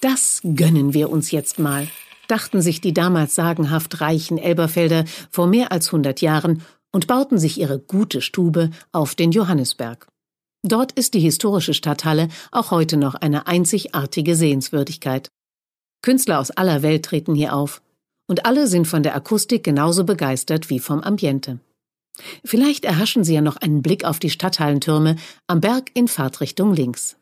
Das gönnen wir uns jetzt mal, dachten sich die damals sagenhaft reichen Elberfelder vor mehr als hundert Jahren und bauten sich ihre gute Stube auf den Johannisberg. Dort ist die historische Stadthalle auch heute noch eine einzigartige Sehenswürdigkeit. Künstler aus aller Welt treten hier auf. Und alle sind von der Akustik genauso begeistert wie vom Ambiente. Vielleicht erhaschen Sie ja noch einen Blick auf die Stadthallentürme am Berg in Fahrtrichtung links.